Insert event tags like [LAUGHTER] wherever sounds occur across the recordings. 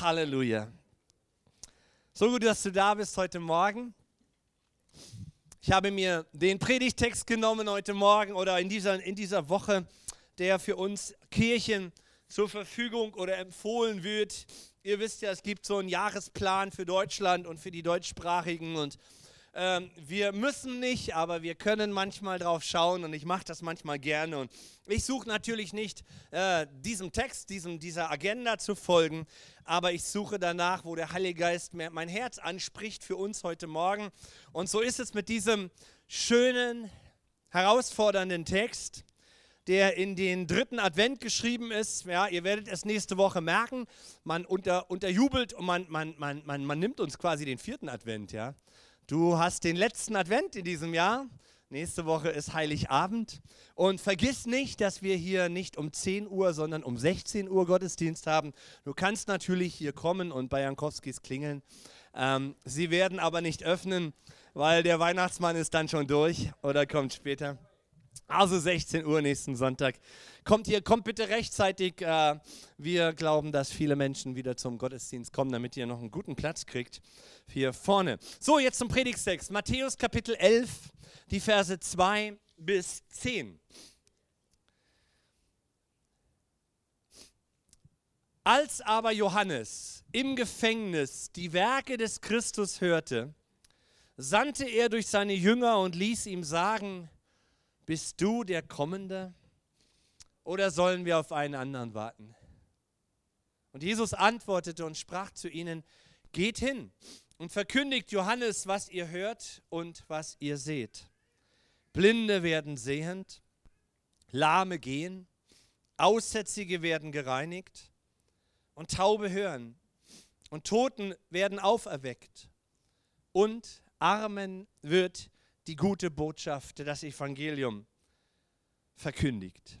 Halleluja. So gut, dass du da bist heute Morgen. Ich habe mir den Predigtext genommen heute Morgen oder in dieser, in dieser Woche, der für uns Kirchen zur Verfügung oder empfohlen wird. Ihr wisst ja, es gibt so einen Jahresplan für Deutschland und für die Deutschsprachigen und ähm, wir müssen nicht, aber wir können manchmal drauf schauen und ich mache das manchmal gerne. Und ich suche natürlich nicht äh, diesem Text, diesem, dieser Agenda zu folgen, aber ich suche danach, wo der Heilige Geist mir mein Herz anspricht für uns heute Morgen. Und so ist es mit diesem schönen, herausfordernden Text der in den dritten Advent geschrieben ist. Ja, ihr werdet es nächste Woche merken. Man unter, unterjubelt und man, man, man, man, man nimmt uns quasi den vierten Advent. Ja. Du hast den letzten Advent in diesem Jahr. Nächste Woche ist Heiligabend. Und vergiss nicht, dass wir hier nicht um 10 Uhr, sondern um 16 Uhr Gottesdienst haben. Du kannst natürlich hier kommen und bei Jankowskis klingeln. Ähm, sie werden aber nicht öffnen, weil der Weihnachtsmann ist dann schon durch oder kommt später. Also 16 Uhr nächsten Sonntag. Kommt ihr, kommt bitte rechtzeitig. Äh, wir glauben, dass viele Menschen wieder zum Gottesdienst kommen, damit ihr noch einen guten Platz kriegt hier vorne. So, jetzt zum Predigstext. Matthäus Kapitel 11, die Verse 2 bis 10. Als aber Johannes im Gefängnis die Werke des Christus hörte, sandte er durch seine Jünger und ließ ihm sagen, bist du der Kommende oder sollen wir auf einen anderen warten? Und Jesus antwortete und sprach zu ihnen, geht hin und verkündigt Johannes, was ihr hört und was ihr seht. Blinde werden sehend, Lahme gehen, Aussätzige werden gereinigt und Taube hören und Toten werden auferweckt und Armen wird die gute Botschaft, das Evangelium verkündigt.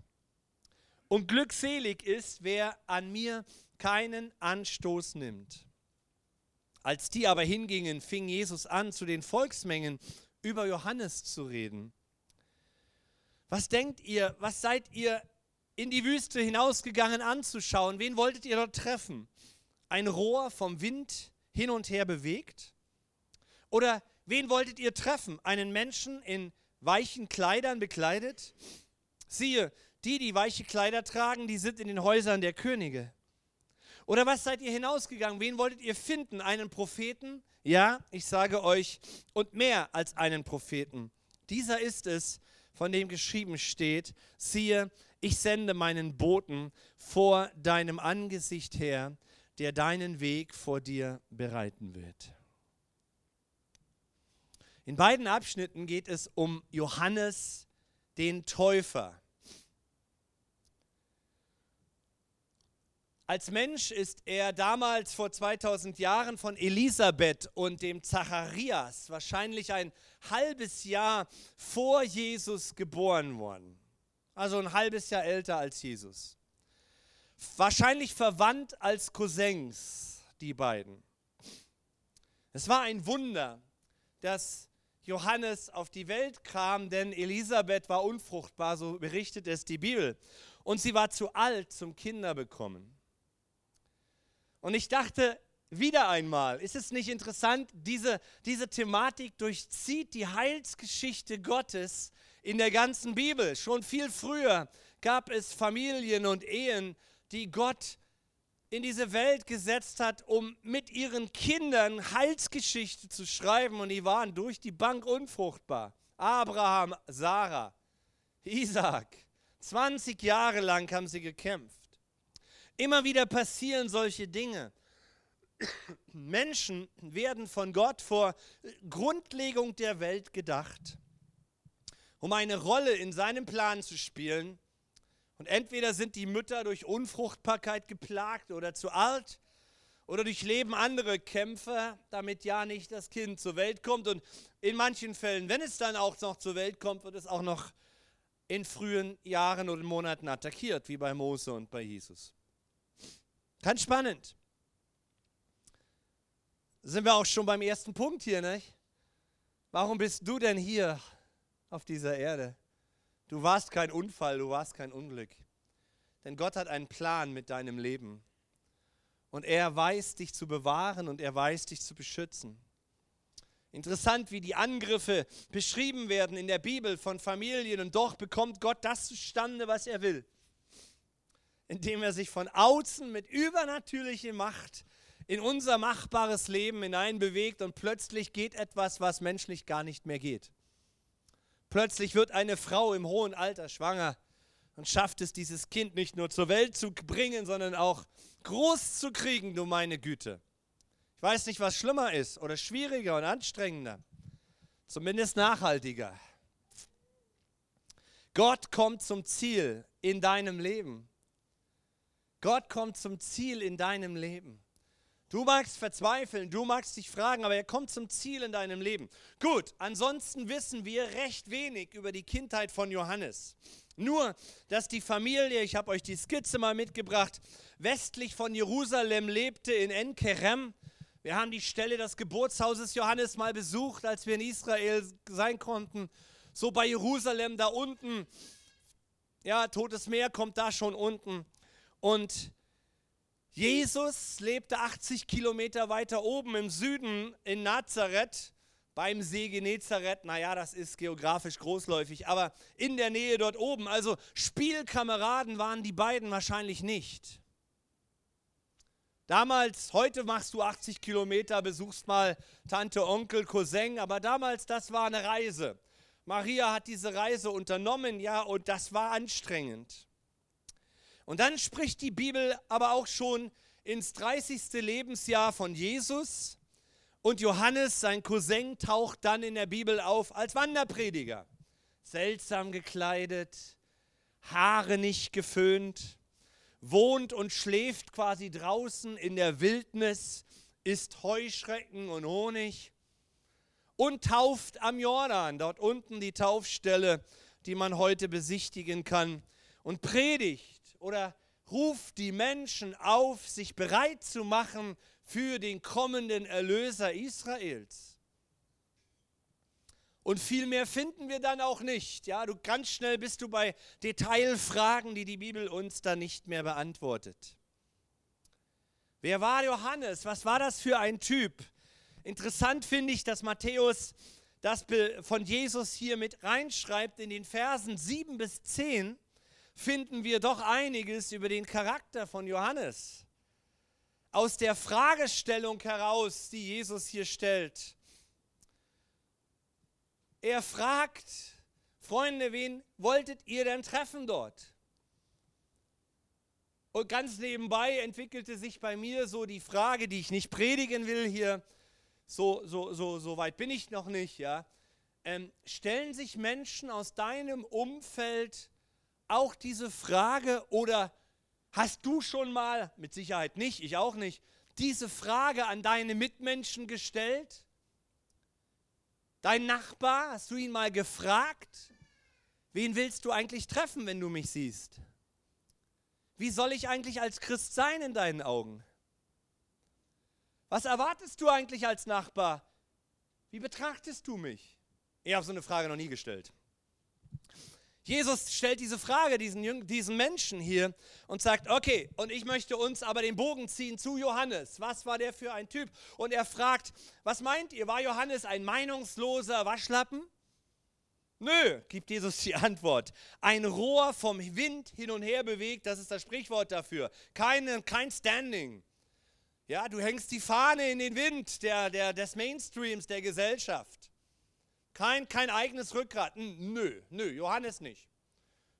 Und glückselig ist, wer an mir keinen Anstoß nimmt. Als die aber hingingen, fing Jesus an, zu den Volksmengen über Johannes zu reden. Was denkt ihr, was seid ihr in die Wüste hinausgegangen anzuschauen? Wen wolltet ihr dort treffen? Ein Rohr vom Wind hin und her bewegt? Oder Wen wolltet ihr treffen? Einen Menschen in weichen Kleidern bekleidet? Siehe, die, die weiche Kleider tragen, die sind in den Häusern der Könige. Oder was seid ihr hinausgegangen? Wen wolltet ihr finden? Einen Propheten? Ja, ich sage euch, und mehr als einen Propheten. Dieser ist es, von dem geschrieben steht, siehe, ich sende meinen Boten vor deinem Angesicht her, der deinen Weg vor dir bereiten wird. In beiden Abschnitten geht es um Johannes den Täufer. Als Mensch ist er damals vor 2000 Jahren von Elisabeth und dem Zacharias wahrscheinlich ein halbes Jahr vor Jesus geboren worden. Also ein halbes Jahr älter als Jesus. Wahrscheinlich verwandt als Cousins, die beiden. Es war ein Wunder, dass Johannes auf die Welt kam, denn Elisabeth war unfruchtbar, so berichtet es die Bibel. Und sie war zu alt zum Kinder bekommen. Und ich dachte, wieder einmal, ist es nicht interessant, diese, diese Thematik durchzieht die Heilsgeschichte Gottes in der ganzen Bibel. Schon viel früher gab es Familien und Ehen, die Gott in diese Welt gesetzt hat, um mit ihren Kindern Heilsgeschichte zu schreiben. Und die waren durch die Bank unfruchtbar. Abraham, Sarah, Isaac. 20 Jahre lang haben sie gekämpft. Immer wieder passieren solche Dinge. [COUGHS] Menschen werden von Gott vor Grundlegung der Welt gedacht, um eine Rolle in seinem Plan zu spielen und entweder sind die Mütter durch Unfruchtbarkeit geplagt oder zu alt oder durchleben andere Kämpfe, damit ja nicht das Kind zur Welt kommt. Und in manchen Fällen, wenn es dann auch noch zur Welt kommt, wird es auch noch in frühen Jahren oder Monaten attackiert, wie bei Mose und bei Jesus. Ganz spannend. Sind wir auch schon beim ersten Punkt hier, nicht? Warum bist du denn hier auf dieser Erde? Du warst kein Unfall, du warst kein Unglück. Denn Gott hat einen Plan mit deinem Leben. Und er weiß dich zu bewahren und er weiß dich zu beschützen. Interessant, wie die Angriffe beschrieben werden in der Bibel von Familien und doch bekommt Gott das zustande, was er will. Indem er sich von außen mit übernatürlicher Macht in unser machbares Leben hineinbewegt und plötzlich geht etwas, was menschlich gar nicht mehr geht. Plötzlich wird eine Frau im hohen Alter schwanger und schafft es, dieses Kind nicht nur zur Welt zu bringen, sondern auch groß zu kriegen, du meine Güte. Ich weiß nicht, was schlimmer ist oder schwieriger und anstrengender. Zumindest nachhaltiger. Gott kommt zum Ziel in deinem Leben. Gott kommt zum Ziel in deinem Leben. Du magst verzweifeln, du magst dich fragen, aber er kommt zum Ziel in deinem Leben. Gut, ansonsten wissen wir recht wenig über die Kindheit von Johannes. Nur, dass die Familie, ich habe euch die Skizze mal mitgebracht, westlich von Jerusalem lebte in Enkerem wir haben die Stelle des Geburtshauses Johannes mal besucht, als wir in Israel sein konnten. So bei Jerusalem da unten. Ja, Totes Meer kommt da schon unten. Und Jesus lebte 80 Kilometer weiter oben im Süden in Nazareth beim See Genezareth. Naja, das ist geografisch großläufig, aber in der Nähe dort oben. Also Spielkameraden waren die beiden wahrscheinlich nicht. Damals, heute machst du 80 Kilometer, besuchst mal Tante, Onkel, Cousin, aber damals, das war eine Reise. Maria hat diese Reise unternommen, ja, und das war anstrengend. Und dann spricht die Bibel aber auch schon ins 30. Lebensjahr von Jesus und Johannes, sein Cousin, taucht dann in der Bibel auf als Wanderprediger. Seltsam gekleidet, Haare nicht geföhnt wohnt und schläft quasi draußen in der Wildnis, isst Heuschrecken und Honig und tauft am Jordan, dort unten die Taufstelle, die man heute besichtigen kann, und predigt oder ruft die Menschen auf, sich bereit zu machen für den kommenden Erlöser Israels. Und viel mehr finden wir dann auch nicht. Ja, du ganz schnell bist du bei Detailfragen, die die Bibel uns dann nicht mehr beantwortet. Wer war Johannes? Was war das für ein Typ? Interessant finde ich, dass Matthäus das von Jesus hier mit reinschreibt. In den Versen 7 bis 10 finden wir doch einiges über den Charakter von Johannes. Aus der Fragestellung heraus, die Jesus hier stellt, er fragt, Freunde, wen wolltet ihr denn treffen dort? Und ganz nebenbei entwickelte sich bei mir so die Frage, die ich nicht predigen will hier, so, so, so, so weit bin ich noch nicht, ja. Ähm, stellen sich Menschen aus deinem Umfeld auch diese Frage oder hast du schon mal, mit Sicherheit nicht, ich auch nicht, diese Frage an deine Mitmenschen gestellt? Dein Nachbar, hast du ihn mal gefragt? Wen willst du eigentlich treffen, wenn du mich siehst? Wie soll ich eigentlich als Christ sein in deinen Augen? Was erwartest du eigentlich als Nachbar? Wie betrachtest du mich? Ich habe so eine Frage noch nie gestellt. Jesus stellt diese Frage diesen, diesen Menschen hier und sagt, okay, und ich möchte uns aber den Bogen ziehen zu Johannes. Was war der für ein Typ? Und er fragt, was meint ihr, war Johannes ein meinungsloser Waschlappen? Nö, gibt Jesus die Antwort. Ein Rohr vom Wind hin und her bewegt, das ist das Sprichwort dafür. Keine, kein Standing. Ja, du hängst die Fahne in den Wind der, der, des Mainstreams der Gesellschaft. Kein, kein eigenes Rückgrat. Nö, nö, Johannes nicht.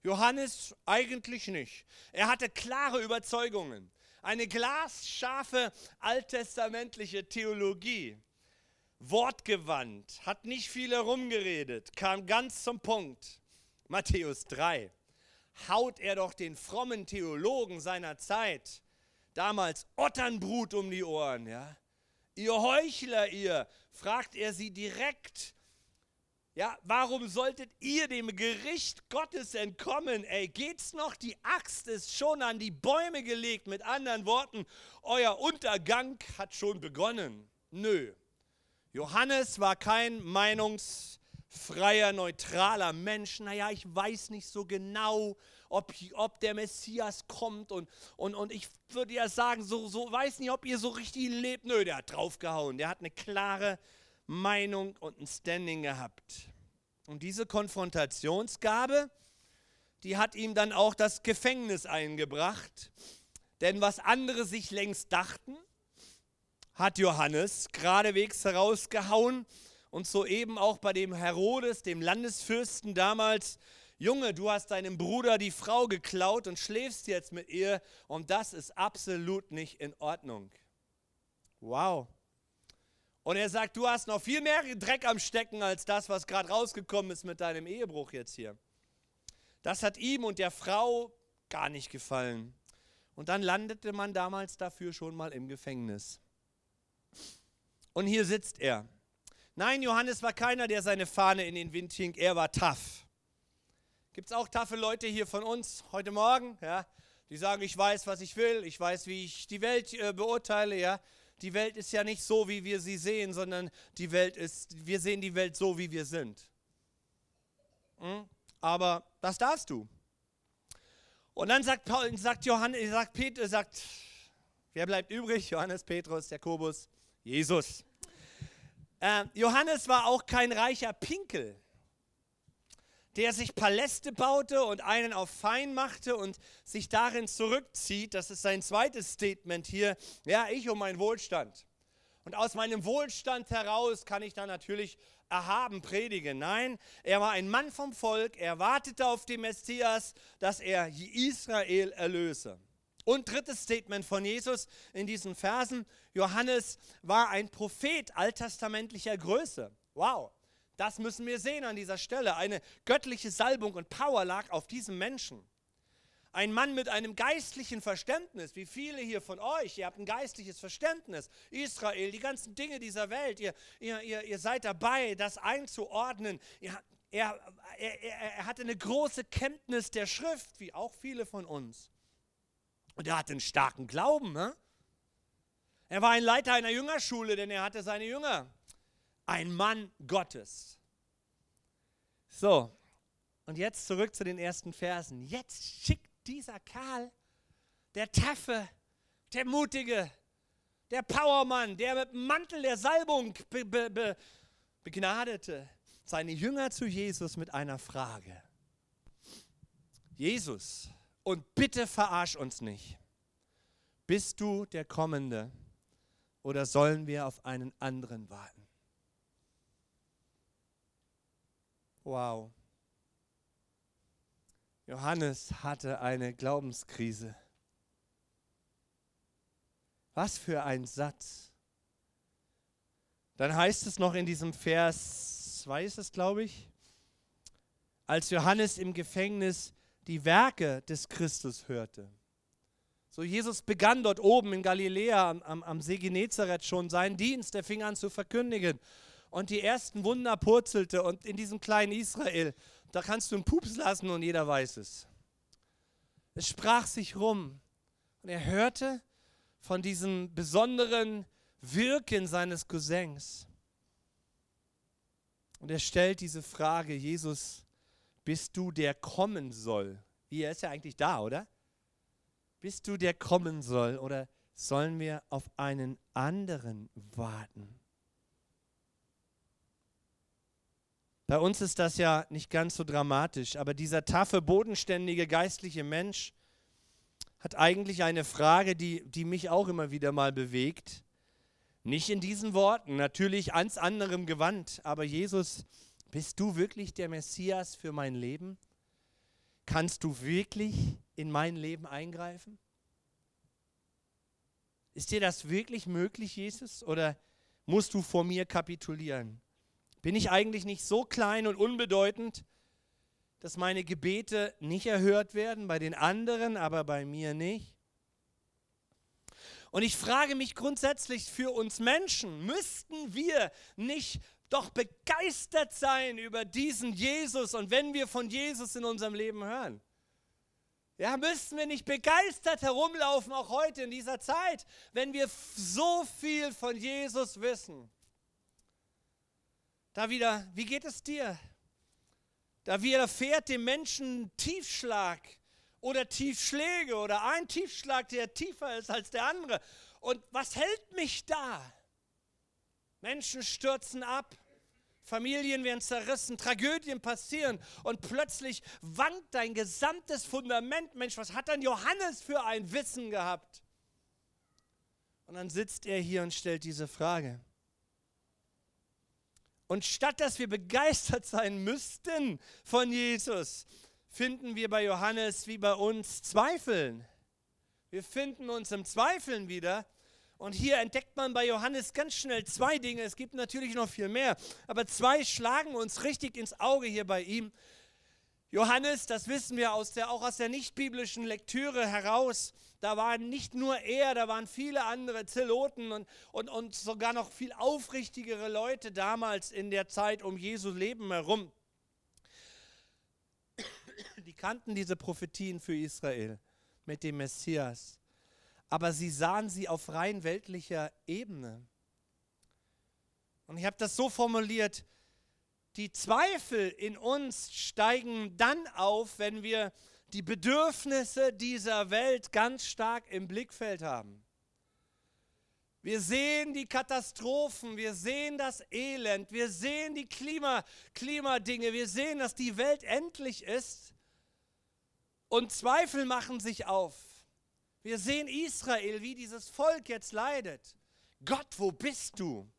Johannes eigentlich nicht. Er hatte klare Überzeugungen. Eine glasscharfe alttestamentliche Theologie. Wortgewandt, hat nicht viel herumgeredet, kam ganz zum Punkt. Matthäus 3. Haut er doch den frommen Theologen seiner Zeit, damals Otternbrut um die Ohren, ja? Ihr Heuchler, ihr, fragt er sie direkt ja, warum solltet ihr dem Gericht Gottes entkommen? Ey, geht's noch? Die Axt ist schon an die Bäume gelegt. Mit anderen Worten, euer Untergang hat schon begonnen. Nö. Johannes war kein Meinungs freier, neutraler Mensch. Naja, ich weiß nicht so genau, ob, ob der Messias kommt. Und, und, und ich würde ja sagen, so, so weiß nicht, ob ihr so richtig lebt. Nö, der hat draufgehauen. Der hat eine klare Meinung und ein Standing gehabt. Und diese Konfrontationsgabe, die hat ihm dann auch das Gefängnis eingebracht. Denn was andere sich längst dachten, hat Johannes geradewegs herausgehauen und soeben auch bei dem Herodes, dem Landesfürsten damals, Junge, du hast deinem Bruder die Frau geklaut und schläfst jetzt mit ihr und das ist absolut nicht in Ordnung. Wow. Und er sagt, du hast noch viel mehr Dreck am Stecken als das, was gerade rausgekommen ist mit deinem Ehebruch jetzt hier. Das hat ihm und der Frau gar nicht gefallen. Und dann landete man damals dafür schon mal im Gefängnis. Und hier sitzt er. Nein, Johannes war keiner, der seine Fahne in den Wind hing. Er war tough. Gibt es auch taffe Leute hier von uns heute Morgen, ja, die sagen, ich weiß, was ich will, ich weiß, wie ich die Welt äh, beurteile, ja. Die Welt ist ja nicht so, wie wir sie sehen, sondern die Welt ist, wir sehen die Welt so, wie wir sind. Hm? Aber das darfst du. Und dann sagt Paul, sagt Johannes, sagt Peter, sagt, wer bleibt übrig? Johannes, Petrus, Jakobus, Jesus. Äh, Johannes war auch kein reicher Pinkel, der sich Paläste baute und einen auf fein machte und sich darin zurückzieht. Das ist sein zweites Statement hier. Ja, ich um meinen Wohlstand. Und aus meinem Wohlstand heraus kann ich dann natürlich erhaben predigen. Nein, er war ein Mann vom Volk. Er wartete auf den Messias, dass er Israel erlöse. Und drittes Statement von Jesus in diesen Versen. Johannes war ein Prophet alttestamentlicher Größe. Wow, das müssen wir sehen an dieser Stelle. Eine göttliche Salbung und Power lag auf diesem Menschen. Ein Mann mit einem geistlichen Verständnis, wie viele hier von euch, ihr habt ein geistliches Verständnis. Israel, die ganzen Dinge dieser Welt, ihr, ihr, ihr, ihr seid dabei, das einzuordnen. Er, er, er, er hatte eine große Kenntnis der Schrift, wie auch viele von uns. Und er hatte einen starken Glauben. Ne? Er war ein Leiter einer Jüngerschule, denn er hatte seine Jünger. Ein Mann Gottes. So, und jetzt zurück zu den ersten Versen. Jetzt schickt dieser Karl, der Taffe, der Mutige, der Powermann, der mit dem Mantel der Salbung be, be, be, begnadete, seine Jünger zu Jesus mit einer Frage. Jesus, und bitte verarsch uns nicht. Bist du der Kommende oder sollen wir auf einen anderen warten? Wow. Johannes hatte eine Glaubenskrise. Was für ein Satz. Dann heißt es noch in diesem Vers 2 ist es, glaube ich, als Johannes im Gefängnis die Werke des Christus hörte. So, Jesus begann dort oben in Galiläa am, am, am See Genezareth schon seinen Dienst. Er fing an zu verkündigen. Und die ersten Wunder purzelte. Und in diesem kleinen Israel, da kannst du einen Pups lassen und jeder weiß es. Es sprach sich rum. Und er hörte von diesem besonderen Wirken seines Cousins. Und er stellt diese Frage, Jesus, bist du der kommen soll? Wie, er ist ja eigentlich da, oder? Bist du der kommen soll oder sollen wir auf einen anderen warten? Bei uns ist das ja nicht ganz so dramatisch, aber dieser taffe, bodenständige geistliche Mensch hat eigentlich eine Frage, die, die mich auch immer wieder mal bewegt. Nicht in diesen Worten, natürlich ans anderem gewandt, aber Jesus bist du wirklich der Messias für mein Leben? Kannst du wirklich in mein Leben eingreifen? Ist dir das wirklich möglich, Jesus? Oder musst du vor mir kapitulieren? Bin ich eigentlich nicht so klein und unbedeutend, dass meine Gebete nicht erhört werden, bei den anderen, aber bei mir nicht? Und ich frage mich grundsätzlich für uns Menschen, müssten wir nicht doch begeistert sein über diesen Jesus und wenn wir von Jesus in unserem Leben hören. Ja, müssten wir nicht begeistert herumlaufen, auch heute in dieser Zeit, wenn wir so viel von Jesus wissen. Da wieder, wie geht es dir? Da widerfährt dem Menschen Tiefschlag oder Tiefschläge oder ein Tiefschlag, der tiefer ist als der andere. Und was hält mich da? Menschen stürzen ab, Familien werden zerrissen, Tragödien passieren und plötzlich wankt dein gesamtes Fundament. Mensch, was hat dann Johannes für ein Wissen gehabt? Und dann sitzt er hier und stellt diese Frage. Und statt dass wir begeistert sein müssten von Jesus, finden wir bei Johannes wie bei uns Zweifeln. Wir finden uns im Zweifeln wieder. Und hier entdeckt man bei Johannes ganz schnell zwei Dinge. Es gibt natürlich noch viel mehr, aber zwei schlagen uns richtig ins Auge hier bei ihm. Johannes, das wissen wir aus der, auch aus der nicht-biblischen Lektüre heraus, da waren nicht nur er, da waren viele andere Zeloten und, und, und sogar noch viel aufrichtigere Leute damals in der Zeit um Jesu Leben herum. Die kannten diese Prophetien für Israel mit dem Messias, aber sie sahen sie auf rein weltlicher Ebene. Und ich habe das so formuliert, die Zweifel in uns steigen dann auf, wenn wir die Bedürfnisse dieser Welt ganz stark im Blickfeld haben. Wir sehen die Katastrophen, wir sehen das Elend, wir sehen die Klima, Klimadinge, wir sehen, dass die Welt endlich ist und Zweifel machen sich auf. Wir sehen Israel, wie dieses Volk jetzt leidet. Gott, wo bist du?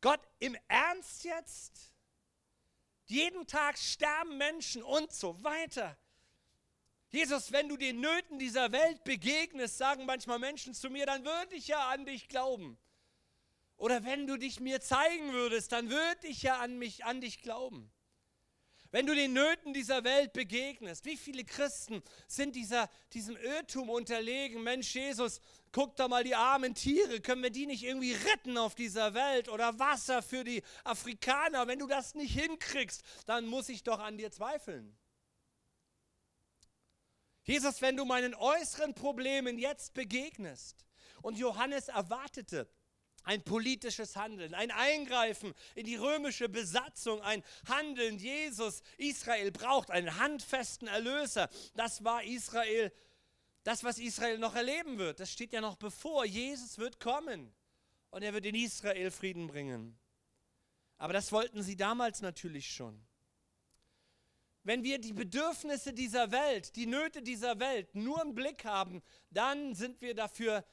Gott, im Ernst jetzt? Jeden Tag sterben Menschen und so weiter. Jesus, wenn du den Nöten dieser Welt begegnest, sagen manchmal Menschen zu mir, dann würde ich ja an dich glauben. Oder wenn du dich mir zeigen würdest, dann würde ich ja an mich, an dich glauben. Wenn du den Nöten dieser Welt begegnest, wie viele Christen sind dieser, diesem Irrtum unterlegen? Mensch, Jesus, guck doch mal die armen Tiere, können wir die nicht irgendwie retten auf dieser Welt? Oder Wasser für die Afrikaner? Wenn du das nicht hinkriegst, dann muss ich doch an dir zweifeln. Jesus, wenn du meinen äußeren Problemen jetzt begegnest, und Johannes erwartete, ein politisches Handeln, ein Eingreifen in die römische Besatzung, ein Handeln. Jesus, Israel braucht einen handfesten Erlöser. Das war Israel, das, was Israel noch erleben wird. Das steht ja noch bevor. Jesus wird kommen und er wird in Israel Frieden bringen. Aber das wollten sie damals natürlich schon. Wenn wir die Bedürfnisse dieser Welt, die Nöte dieser Welt nur im Blick haben, dann sind wir dafür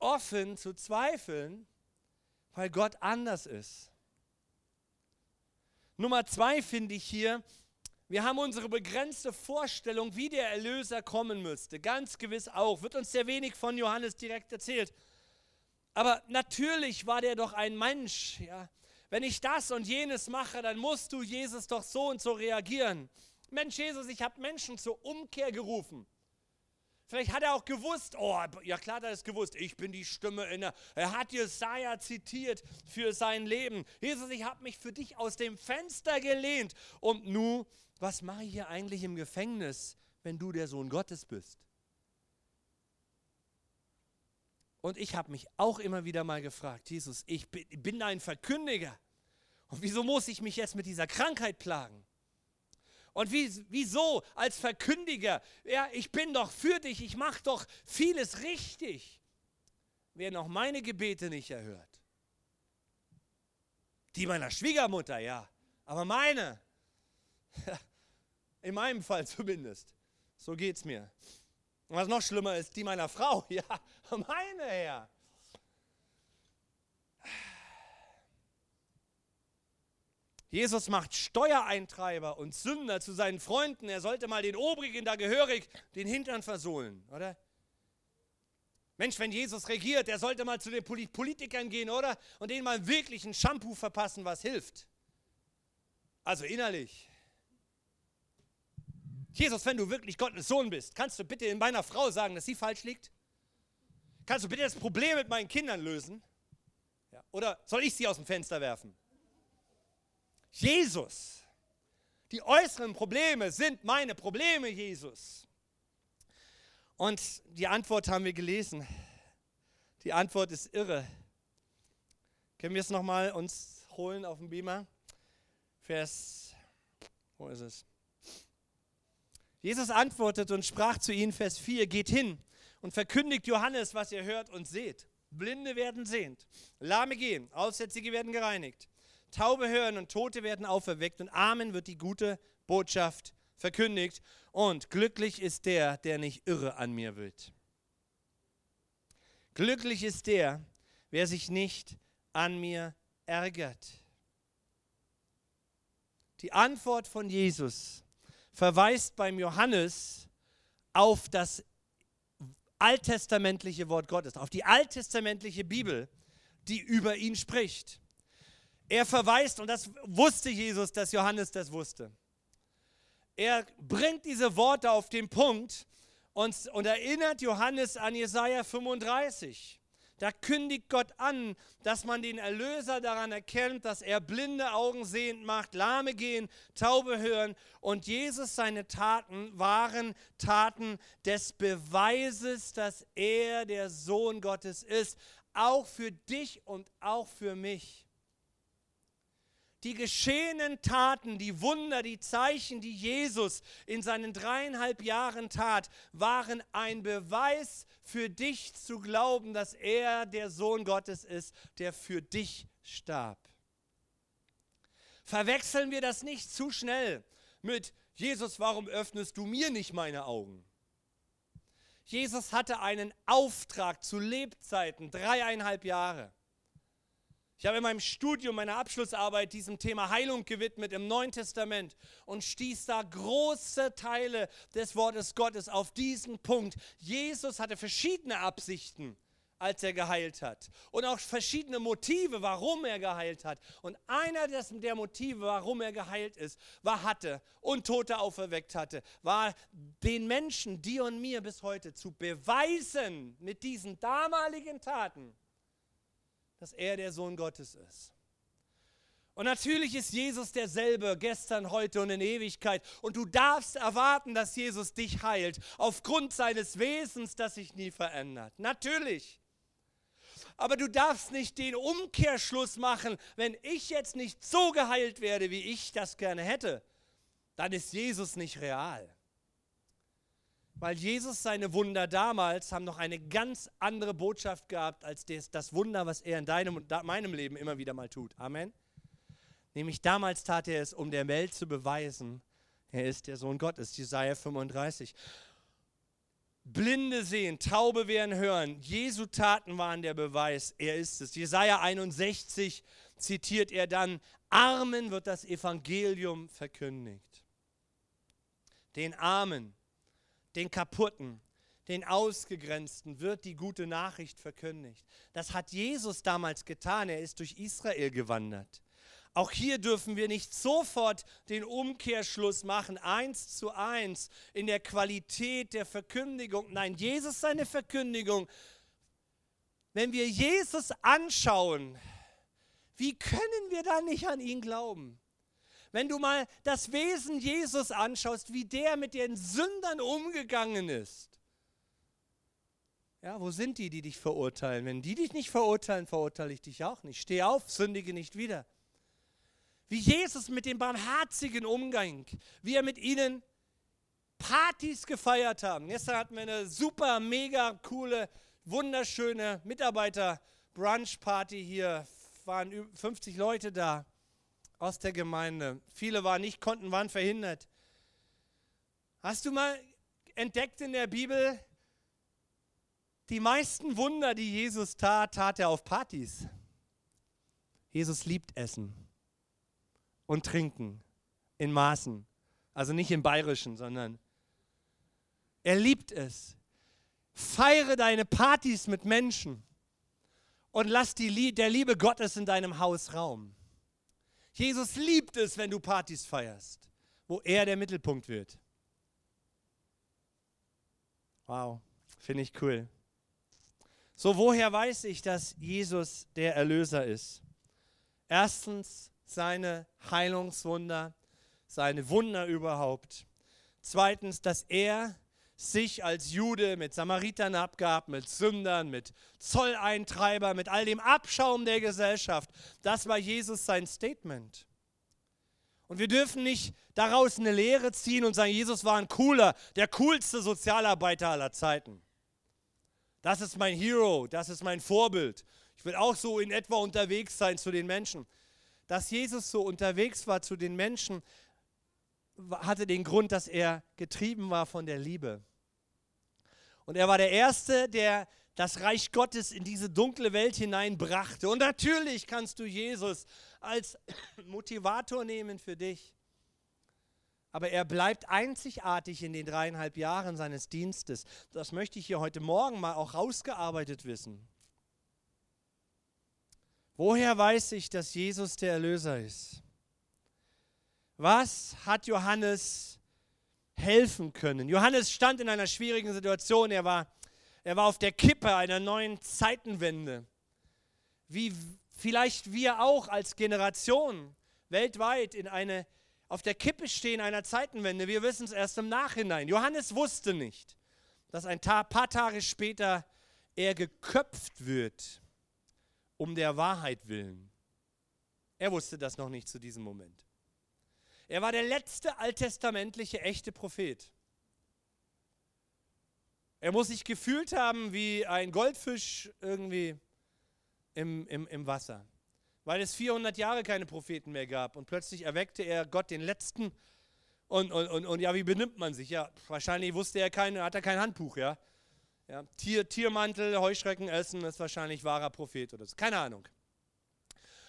offen zu zweifeln, weil Gott anders ist. Nummer zwei finde ich hier, wir haben unsere begrenzte Vorstellung, wie der Erlöser kommen müsste. Ganz gewiss auch. Wird uns sehr wenig von Johannes direkt erzählt. Aber natürlich war der doch ein Mensch. Ja. Wenn ich das und jenes mache, dann musst du Jesus doch so und so reagieren. Mensch, Jesus, ich habe Menschen zur Umkehr gerufen. Vielleicht hat er auch gewusst, oh, ja klar hat er es gewusst, ich bin die Stimme in der, er hat Jesaja zitiert für sein Leben. Jesus, ich habe mich für dich aus dem Fenster gelehnt. Und nu, was mache ich hier eigentlich im Gefängnis, wenn du der Sohn Gottes bist? Und ich habe mich auch immer wieder mal gefragt, Jesus, ich bin, bin ein Verkündiger. Und wieso muss ich mich jetzt mit dieser Krankheit plagen? Und wie, wieso als Verkündiger? Ja, ich bin doch für dich, ich mache doch vieles richtig. Werden auch meine Gebete nicht erhört. Die meiner Schwiegermutter, ja. Aber meine, [LAUGHS] in meinem Fall zumindest. So geht es mir. Und was noch schlimmer ist, die meiner Frau, [LAUGHS] ja, meine Herr. Jesus macht Steuereintreiber und Sünder zu seinen Freunden. Er sollte mal den Obrigen da gehörig den Hintern versohlen, oder? Mensch, wenn Jesus regiert, er sollte mal zu den Politikern gehen, oder? Und denen mal wirklich ein Shampoo verpassen, was hilft. Also innerlich. Jesus, wenn du wirklich Gottes Sohn bist, kannst du bitte in meiner Frau sagen, dass sie falsch liegt? Kannst du bitte das Problem mit meinen Kindern lösen? Ja. Oder soll ich sie aus dem Fenster werfen? Jesus. Die äußeren Probleme sind meine Probleme, Jesus. Und die Antwort haben wir gelesen. Die Antwort ist irre. Können wir es nochmal uns holen auf dem Beamer? Vers, wo ist es? Jesus antwortete und sprach zu ihnen, Vers 4, geht hin und verkündigt Johannes, was ihr hört und seht. Blinde werden sehend, Lahme gehen, Aussätzige werden gereinigt, Taube hören und Tote werden auferweckt und Amen wird die gute Botschaft verkündigt und glücklich ist der, der nicht irre an mir wird. Glücklich ist der, wer sich nicht an mir ärgert. Die Antwort von Jesus verweist beim Johannes auf das alttestamentliche Wort Gottes, auf die alttestamentliche Bibel, die über ihn spricht. Er verweist, und das wusste Jesus, dass Johannes das wusste. Er bringt diese Worte auf den Punkt und, und erinnert Johannes an Jesaja 35. Da kündigt Gott an, dass man den Erlöser daran erkennt, dass er blinde Augen sehend macht, lahme gehen, taube hören. Und Jesus, seine Taten waren Taten des Beweises, dass er der Sohn Gottes ist. Auch für dich und auch für mich. Die geschehenen Taten, die Wunder, die Zeichen, die Jesus in seinen dreieinhalb Jahren tat, waren ein Beweis für dich zu glauben, dass er der Sohn Gottes ist, der für dich starb. Verwechseln wir das nicht zu schnell mit Jesus, warum öffnest du mir nicht meine Augen? Jesus hatte einen Auftrag zu Lebzeiten, dreieinhalb Jahre. Ich habe in meinem Studium, meiner Abschlussarbeit diesem Thema Heilung gewidmet im Neuen Testament und stieß da große Teile des Wortes Gottes auf diesen Punkt. Jesus hatte verschiedene Absichten, als er geheilt hat und auch verschiedene Motive, warum er geheilt hat. Und einer der Motive, warum er geheilt ist, war hatte und Tote auferweckt hatte, war den Menschen, dir und mir bis heute zu beweisen mit diesen damaligen Taten, dass er der Sohn Gottes ist. Und natürlich ist Jesus derselbe gestern, heute und in Ewigkeit. Und du darfst erwarten, dass Jesus dich heilt, aufgrund seines Wesens, das sich nie verändert. Natürlich. Aber du darfst nicht den Umkehrschluss machen, wenn ich jetzt nicht so geheilt werde, wie ich das gerne hätte, dann ist Jesus nicht real. Weil Jesus seine Wunder damals haben noch eine ganz andere Botschaft gehabt als das, Wunder, was er in deinem und meinem Leben immer wieder mal tut. Amen. Nämlich damals tat er es, um der Welt zu beweisen, er ist der Sohn Gottes. Jesaja 35. Blinde sehen, Taube werden hören. Jesu Taten waren der Beweis, er ist es. Jesaja 61 zitiert er dann: Armen wird das Evangelium verkündigt. Den Armen den Kaputten, den Ausgegrenzten wird die gute Nachricht verkündigt. Das hat Jesus damals getan. Er ist durch Israel gewandert. Auch hier dürfen wir nicht sofort den Umkehrschluss machen, eins zu eins in der Qualität der Verkündigung. Nein, Jesus seine Verkündigung. Wenn wir Jesus anschauen, wie können wir da nicht an ihn glauben? Wenn du mal das Wesen Jesus anschaust, wie der mit den Sündern umgegangen ist. Ja, wo sind die, die dich verurteilen? Wenn die dich nicht verurteilen, verurteile ich dich auch nicht. Steh auf, sündige nicht wieder. Wie Jesus mit dem barmherzigen Umgang, wie er mit ihnen Partys gefeiert haben. Gestern hatten wir eine super, mega coole, wunderschöne Mitarbeiter-Brunch-Party hier. Waren 50 Leute da aus der Gemeinde. Viele waren nicht, konnten, waren verhindert. Hast du mal entdeckt in der Bibel, die meisten Wunder, die Jesus tat, tat er auf Partys. Jesus liebt Essen und Trinken in Maßen. Also nicht im Bayerischen, sondern er liebt es. Feiere deine Partys mit Menschen und lass die, der Liebe Gottes in deinem Haus Raum. Jesus liebt es, wenn du Partys feierst, wo er der Mittelpunkt wird. Wow, finde ich cool. So, woher weiß ich, dass Jesus der Erlöser ist? Erstens seine Heilungswunder, seine Wunder überhaupt. Zweitens, dass er sich als Jude mit Samaritern abgab, mit Sündern, mit Zolleintreibern, mit all dem Abschaum der Gesellschaft. Das war Jesus sein Statement. Und wir dürfen nicht daraus eine Lehre ziehen und sagen, Jesus war ein cooler, der coolste Sozialarbeiter aller Zeiten. Das ist mein Hero, das ist mein Vorbild. Ich will auch so in etwa unterwegs sein zu den Menschen. Dass Jesus so unterwegs war zu den Menschen, hatte den Grund, dass er getrieben war von der Liebe. Und er war der Erste, der das Reich Gottes in diese dunkle Welt hineinbrachte. Und natürlich kannst du Jesus als [COUGHS] Motivator nehmen für dich. Aber er bleibt einzigartig in den dreieinhalb Jahren seines Dienstes. Das möchte ich hier heute Morgen mal auch rausgearbeitet wissen. Woher weiß ich, dass Jesus der Erlöser ist? Was hat Johannes helfen können? Johannes stand in einer schwierigen Situation. Er war, er war auf der Kippe einer neuen Zeitenwende. Wie vielleicht wir auch als Generation weltweit in eine, auf der Kippe stehen einer Zeitenwende. Wir wissen es erst im Nachhinein. Johannes wusste nicht, dass ein paar Tage später er geköpft wird, um der Wahrheit willen. Er wusste das noch nicht zu diesem Moment. Er war der letzte alttestamentliche echte Prophet. Er muss sich gefühlt haben wie ein Goldfisch irgendwie im, im, im Wasser, weil es 400 Jahre keine Propheten mehr gab und plötzlich erweckte er Gott den letzten und, und, und, und ja, wie benimmt man sich? Ja, wahrscheinlich wusste er kein, hat er kein Handbuch, ja. ja Tier, Tiermantel, Heuschrecken essen, ist wahrscheinlich wahrer Prophet oder so. Keine Ahnung.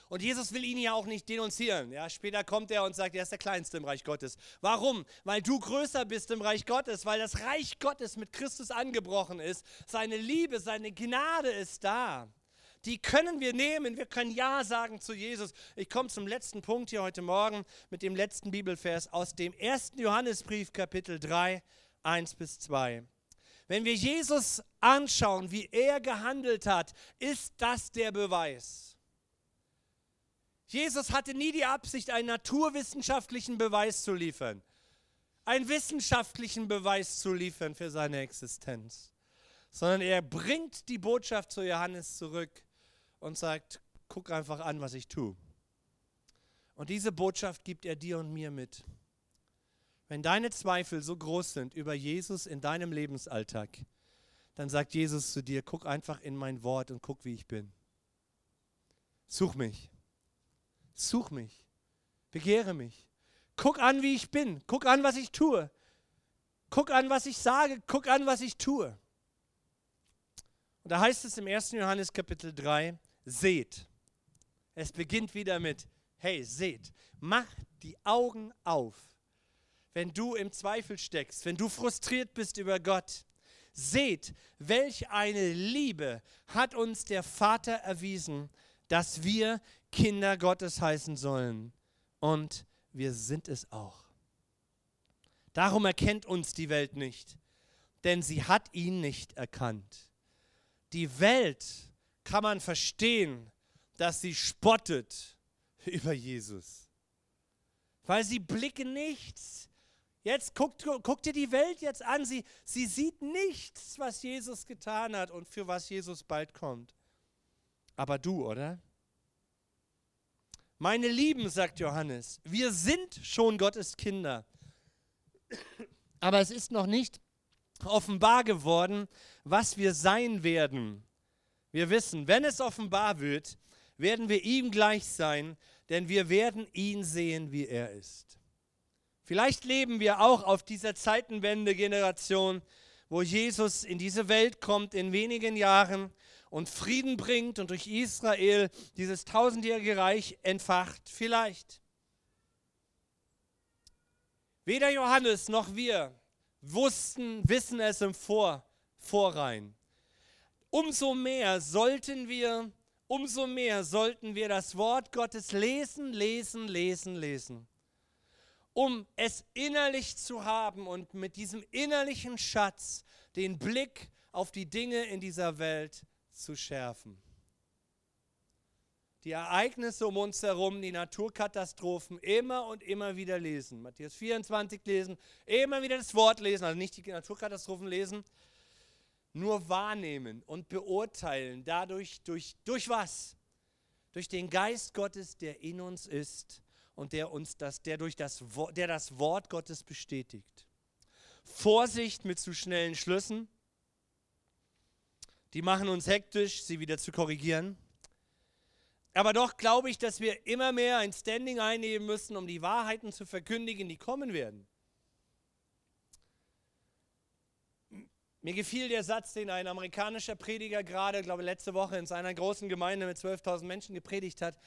Und Jesus will ihn ja auch nicht denunzieren. Ja, später kommt er und sagt, er ist der Kleinste im Reich Gottes. Warum? Weil du größer bist im Reich Gottes, weil das Reich Gottes mit Christus angebrochen ist. Seine Liebe, seine Gnade ist da. Die können wir nehmen. Wir können Ja sagen zu Jesus. Ich komme zum letzten Punkt hier heute Morgen mit dem letzten Bibelvers aus dem ersten Johannesbrief, Kapitel 3, 1 bis 2. Wenn wir Jesus anschauen, wie er gehandelt hat, ist das der Beweis. Jesus hatte nie die Absicht, einen naturwissenschaftlichen Beweis zu liefern, einen wissenschaftlichen Beweis zu liefern für seine Existenz, sondern er bringt die Botschaft zu Johannes zurück und sagt, guck einfach an, was ich tue. Und diese Botschaft gibt er dir und mir mit. Wenn deine Zweifel so groß sind über Jesus in deinem Lebensalltag, dann sagt Jesus zu dir, guck einfach in mein Wort und guck, wie ich bin. Such mich. Such mich. Begehre mich. Guck an, wie ich bin. Guck an, was ich tue. Guck an, was ich sage. Guck an, was ich tue. Und da heißt es im 1. Johannes Kapitel 3, seht. Es beginnt wieder mit, hey, seht. Mach die Augen auf. Wenn du im Zweifel steckst, wenn du frustriert bist über Gott, seht, welch eine Liebe hat uns der Vater erwiesen, dass wir Kinder Gottes heißen sollen. Und wir sind es auch. Darum erkennt uns die Welt nicht, denn sie hat ihn nicht erkannt. Die Welt kann man verstehen, dass sie spottet [LAUGHS] über Jesus, weil sie blicken nichts. Jetzt guckt, guckt dir die Welt jetzt an, sie, sie sieht nichts, was Jesus getan hat und für was Jesus bald kommt. Aber du, oder? Meine Lieben, sagt Johannes, wir sind schon Gottes Kinder. Aber es ist noch nicht offenbar geworden, was wir sein werden. Wir wissen, wenn es offenbar wird, werden wir ihm gleich sein, denn wir werden ihn sehen, wie er ist. Vielleicht leben wir auch auf dieser Zeitenwende-Generation, wo Jesus in diese Welt kommt in wenigen Jahren und Frieden bringt und durch Israel dieses tausendjährige Reich entfacht. Vielleicht. Weder Johannes noch wir wussten, wissen es im Vor, Vorrein. Umso mehr sollten wir, umso mehr sollten wir das Wort Gottes lesen, lesen, lesen, lesen, um es innerlich zu haben und mit diesem innerlichen Schatz den Blick auf die Dinge in dieser Welt zu schärfen. Die Ereignisse um uns herum, die Naturkatastrophen immer und immer wieder lesen. Matthäus 24 lesen, immer wieder das Wort lesen, also nicht die Naturkatastrophen lesen, nur wahrnehmen und beurteilen. Dadurch, durch, durch was? Durch den Geist Gottes, der in uns ist und der uns das, der durch das, der das Wort Gottes bestätigt. Vorsicht mit zu schnellen Schlüssen. Die machen uns hektisch, sie wieder zu korrigieren. Aber doch glaube ich, dass wir immer mehr ein Standing einnehmen müssen, um die Wahrheiten zu verkündigen, die kommen werden. Mir gefiel der Satz, den ein amerikanischer Prediger gerade, glaube letzte Woche in seiner großen Gemeinde mit 12.000 Menschen gepredigt hat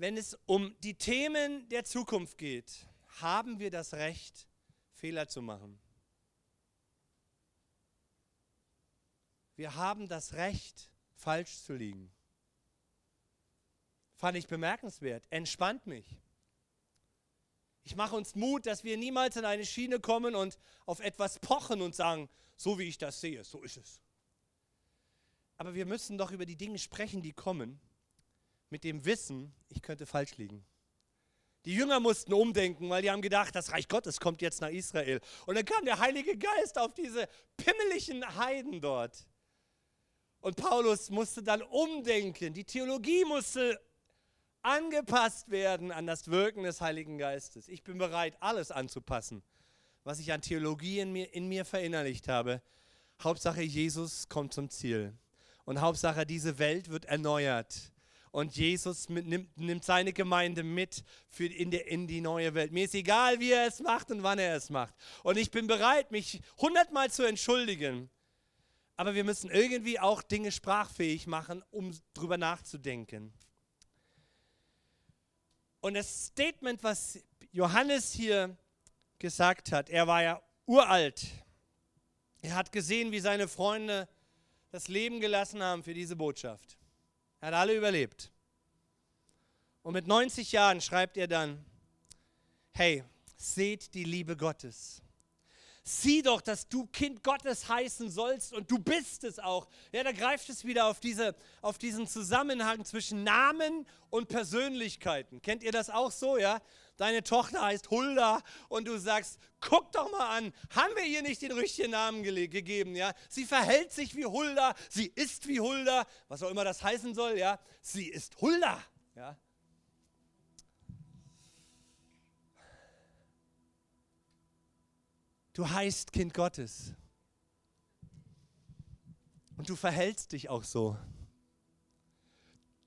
wenn es um die Themen der Zukunft geht, haben wir das Recht, Fehler zu machen. Wir haben das Recht, falsch zu liegen. Fand ich bemerkenswert. Entspannt mich. Ich mache uns Mut, dass wir niemals in eine Schiene kommen und auf etwas pochen und sagen, so wie ich das sehe, so ist es. Aber wir müssen doch über die Dinge sprechen, die kommen mit dem Wissen, ich könnte falsch liegen. Die Jünger mussten umdenken, weil die haben gedacht, das Reich Gottes kommt jetzt nach Israel. Und dann kam der Heilige Geist auf diese pimmeligen Heiden dort. Und Paulus musste dann umdenken. Die Theologie musste angepasst werden an das Wirken des Heiligen Geistes. Ich bin bereit, alles anzupassen, was ich an Theologie in mir, in mir verinnerlicht habe. Hauptsache, Jesus kommt zum Ziel. Und Hauptsache, diese Welt wird erneuert und Jesus nimmt, nimmt, seine Gemeinde mit für in, der, in die neue Welt. Mir ist egal, wie er es macht und wann er es macht. Und ich bin bereit, mich hundertmal zu entschuldigen. Aber wir müssen irgendwie auch Dinge sprachfähig machen, um drüber nachzudenken. Und das Statement, was Johannes hier gesagt hat, er war ja uralt. Er hat gesehen, wie seine Freunde das Leben gelassen haben für diese Botschaft. Er hat alle überlebt. Und mit 90 Jahren schreibt er dann, hey, seht die Liebe Gottes. Sieh doch, dass du Kind Gottes heißen sollst und du bist es auch. Ja, da greift es wieder auf, diese, auf diesen Zusammenhang zwischen Namen und Persönlichkeiten. Kennt ihr das auch so, ja? deine Tochter heißt Hulda und du sagst, guck doch mal an, haben wir ihr nicht den richtigen Namen gegeben, ja? Sie verhält sich wie Hulda, sie ist wie Hulda, was auch immer das heißen soll, ja? Sie ist Hulda, ja? Du heißt Kind Gottes. Und du verhältst dich auch so.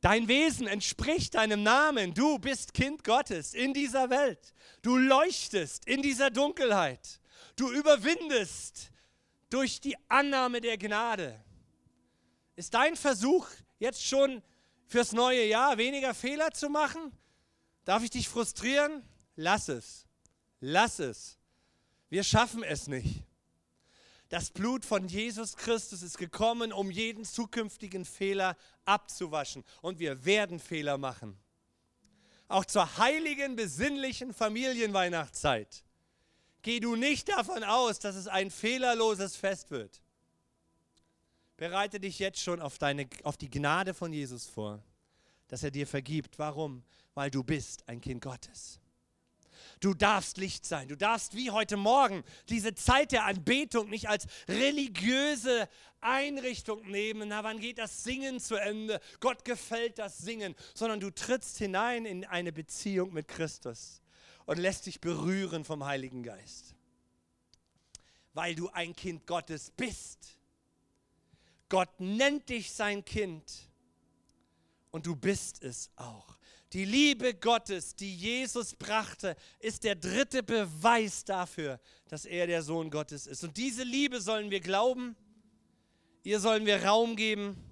Dein Wesen entspricht deinem Namen. Du bist Kind Gottes in dieser Welt. Du leuchtest in dieser Dunkelheit. Du überwindest durch die Annahme der Gnade. Ist dein Versuch jetzt schon fürs neue Jahr weniger Fehler zu machen? Darf ich dich frustrieren? Lass es. Lass es. Wir schaffen es nicht. Das Blut von Jesus Christus ist gekommen, um jeden zukünftigen Fehler abzuwaschen. Und wir werden Fehler machen. Auch zur heiligen, besinnlichen Familienweihnachtszeit. Geh du nicht davon aus, dass es ein fehlerloses Fest wird. Bereite dich jetzt schon auf, deine, auf die Gnade von Jesus vor, dass er dir vergibt. Warum? Weil du bist ein Kind Gottes. Du darfst Licht sein. Du darfst wie heute Morgen diese Zeit der Anbetung nicht als religiöse Einrichtung nehmen. Na, wann geht das Singen zu Ende? Gott gefällt das Singen, sondern du trittst hinein in eine Beziehung mit Christus und lässt dich berühren vom Heiligen Geist. Weil du ein Kind Gottes bist. Gott nennt dich sein Kind und du bist es auch. Die Liebe Gottes, die Jesus brachte, ist der dritte Beweis dafür, dass er der Sohn Gottes ist. Und diese Liebe sollen wir glauben, ihr sollen wir Raum geben.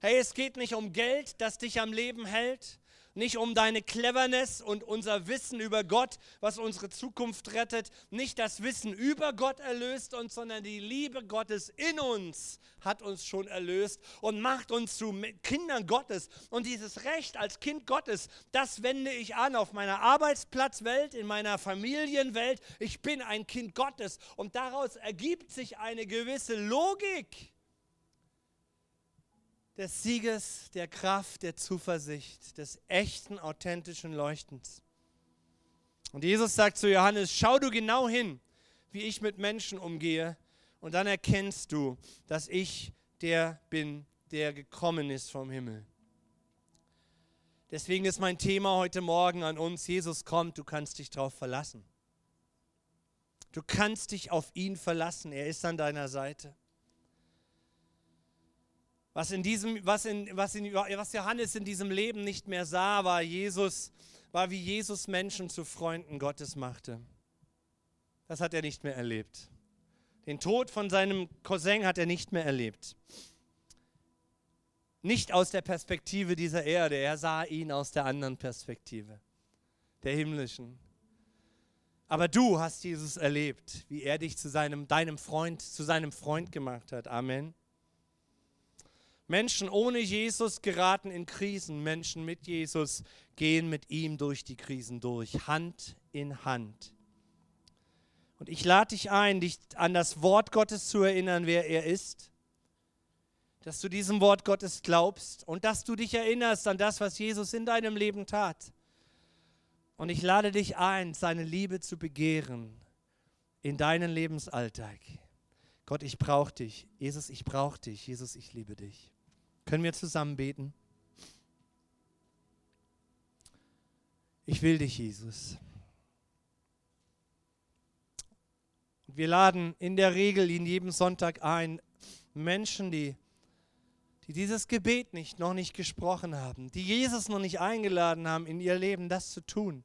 Hey, es geht nicht um Geld, das dich am Leben hält nicht um deine Cleverness und unser Wissen über Gott, was unsere Zukunft rettet, nicht das Wissen über Gott erlöst uns, sondern die Liebe Gottes in uns hat uns schon erlöst und macht uns zu Kindern Gottes. Und dieses Recht als Kind Gottes, das wende ich an auf meiner Arbeitsplatzwelt, in meiner Familienwelt. Ich bin ein Kind Gottes und daraus ergibt sich eine gewisse Logik des Sieges, der Kraft, der Zuversicht, des echten, authentischen Leuchtens. Und Jesus sagt zu Johannes, schau du genau hin, wie ich mit Menschen umgehe, und dann erkennst du, dass ich der bin, der gekommen ist vom Himmel. Deswegen ist mein Thema heute Morgen an uns, Jesus kommt, du kannst dich darauf verlassen. Du kannst dich auf ihn verlassen, er ist an deiner Seite. Was, in diesem, was, in, was, in, was Johannes in diesem Leben nicht mehr sah, war Jesus, war wie Jesus Menschen zu Freunden Gottes machte. Das hat er nicht mehr erlebt. Den Tod von seinem Cousin hat er nicht mehr erlebt. Nicht aus der Perspektive dieser Erde, er sah ihn aus der anderen Perspektive, der himmlischen. Aber du hast Jesus erlebt, wie er dich zu seinem, deinem Freund, zu seinem Freund gemacht hat. Amen. Menschen ohne Jesus geraten in Krisen, Menschen mit Jesus gehen mit ihm durch die Krisen durch, Hand in Hand. Und ich lade dich ein, dich an das Wort Gottes zu erinnern, wer er ist dass du diesem Wort Gottes glaubst und dass du dich erinnerst an das, was Jesus in deinem Leben tat. Und ich lade dich ein, seine Liebe zu begehren in deinen Lebensalltag. Gott, ich brauche dich. Jesus, ich brauche dich. Jesus, ich liebe dich. Können wir zusammen beten? Ich will dich, Jesus. wir laden in der Regel in jedem Sonntag ein Menschen, die die dieses Gebet nicht, noch nicht gesprochen haben, die Jesus noch nicht eingeladen haben, in ihr Leben das zu tun.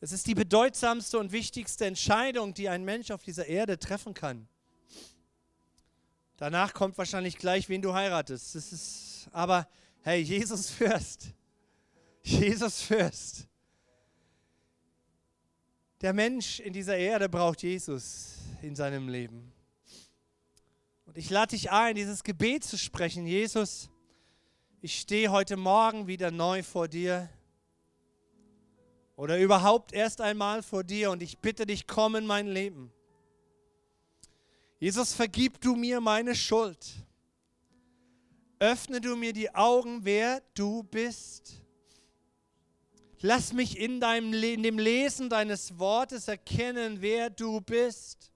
Es ist die bedeutsamste und wichtigste Entscheidung, die ein Mensch auf dieser Erde treffen kann. Danach kommt wahrscheinlich gleich, wen du heiratest. Das ist, aber hey, Jesus Fürst. Jesus Fürst. Der Mensch in dieser Erde braucht Jesus in seinem Leben. Und ich lade dich ein, dieses Gebet zu sprechen. Jesus, ich stehe heute Morgen wieder neu vor dir oder überhaupt erst einmal vor dir und ich bitte dich, komm in mein Leben. Jesus, vergib du mir meine Schuld. Öffne du mir die Augen, wer du bist. Lass mich in, deinem, in dem Lesen deines Wortes erkennen, wer du bist.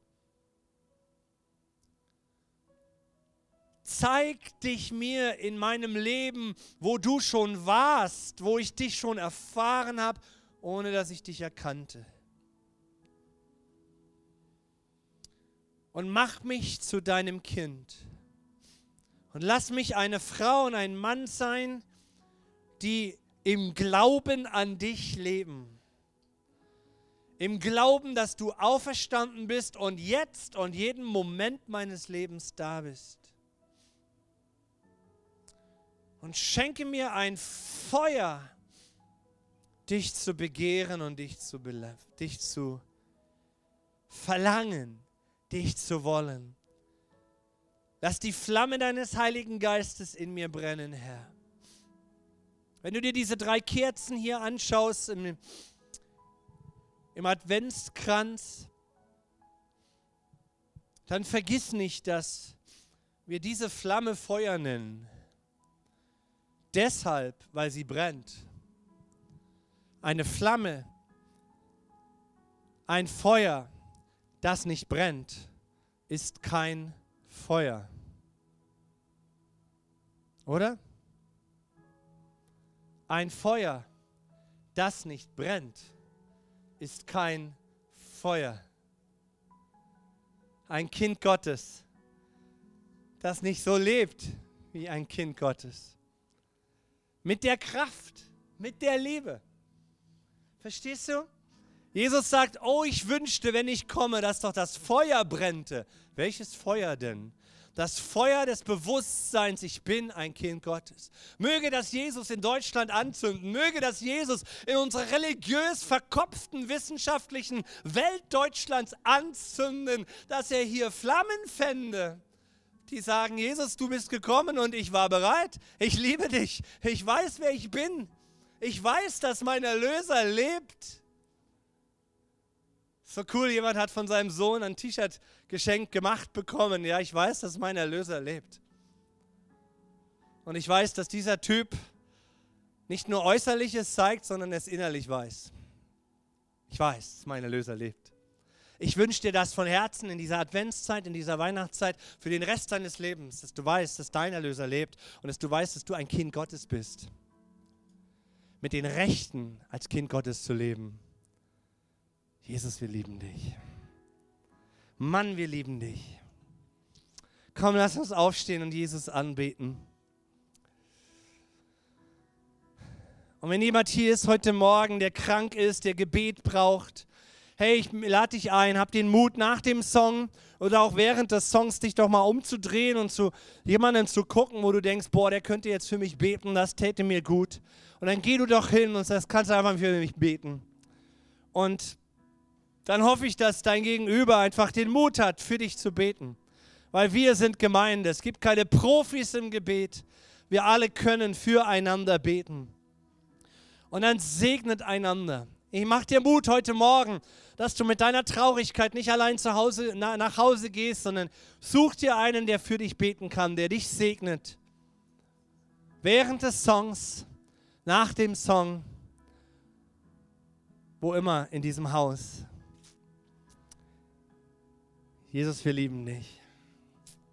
zeig dich mir in meinem Leben, wo du schon warst, wo ich dich schon erfahren habe, ohne dass ich dich erkannte. Und mach mich zu deinem Kind. Und lass mich eine Frau und ein Mann sein, die im Glauben an dich leben. Im Glauben, dass du auferstanden bist und jetzt und jeden Moment meines Lebens da bist und schenke mir ein Feuer, dich zu begehren und dich zu, dich zu verlangen, dich zu wollen. Lass die Flamme deines Heiligen Geistes in mir brennen, Herr. Wenn du dir diese drei Kerzen hier anschaust im, im Adventskranz, dann vergiss nicht, dass wir diese Flamme Feuer nennen deshalb, weil sie brennt. Eine Flamme, ein Feuer, das nicht brennt, ist kein Feuer. Oder? Ein Feuer, das nicht brennt, ist kein Feuer. Ein Kind Gottes, das nicht so lebt wie ein Kind Gottes mit der Kraft, mit der Liebe. Verstehst du? Jesus sagt, oh, ich wünschte, wenn ich komme, dass doch das Feuer brennte. Welches Feuer denn? Das Feuer des Bewusstseins, ich bin ein Kind Gottes. Möge das Jesus in Deutschland anzünden. Möge das Jesus in unserer religiös verkopften wissenschaftlichen Welt Deutschlands anzünden, dass er hier Flammen fände die sagen, Jesus, du bist gekommen und ich war bereit. Ich liebe dich. Ich weiß, wer ich bin. Ich weiß, dass mein Erlöser lebt. So cool, jemand hat von seinem Sohn ein T-Shirt geschenkt gemacht bekommen. Ja, ich weiß, dass mein Erlöser lebt. Und ich weiß, dass dieser Typ nicht nur Äußerliches zeigt, sondern es innerlich weiß. Ich weiß, dass mein Erlöser lebt. Ich wünsche dir das von Herzen in dieser Adventszeit, in dieser Weihnachtszeit, für den Rest deines Lebens, dass du weißt, dass dein Erlöser lebt und dass du weißt, dass du ein Kind Gottes bist. mit den Rechten als Kind Gottes zu leben. Jesus, wir lieben dich. Mann, wir lieben dich. Komm, lass uns aufstehen und Jesus anbeten. Und wenn jemand hier ist heute Morgen, der krank ist, der Gebet braucht, hey, ich lade dich ein, hab den Mut nach dem Song oder auch während des Songs dich doch mal umzudrehen und zu jemandem zu gucken, wo du denkst, boah, der könnte jetzt für mich beten, das täte mir gut. Und dann geh du doch hin und sagst, kannst du einfach für mich beten. Und dann hoffe ich, dass dein Gegenüber einfach den Mut hat, für dich zu beten. Weil wir sind Gemeinde. Es gibt keine Profis im Gebet. Wir alle können füreinander beten. Und dann segnet einander. Ich mache dir Mut heute Morgen, dass du mit deiner Traurigkeit nicht allein zu Hause, na, nach Hause gehst, sondern such dir einen, der für dich beten kann, der dich segnet. Während des Songs, nach dem Song, wo immer in diesem Haus. Jesus, wir lieben dich.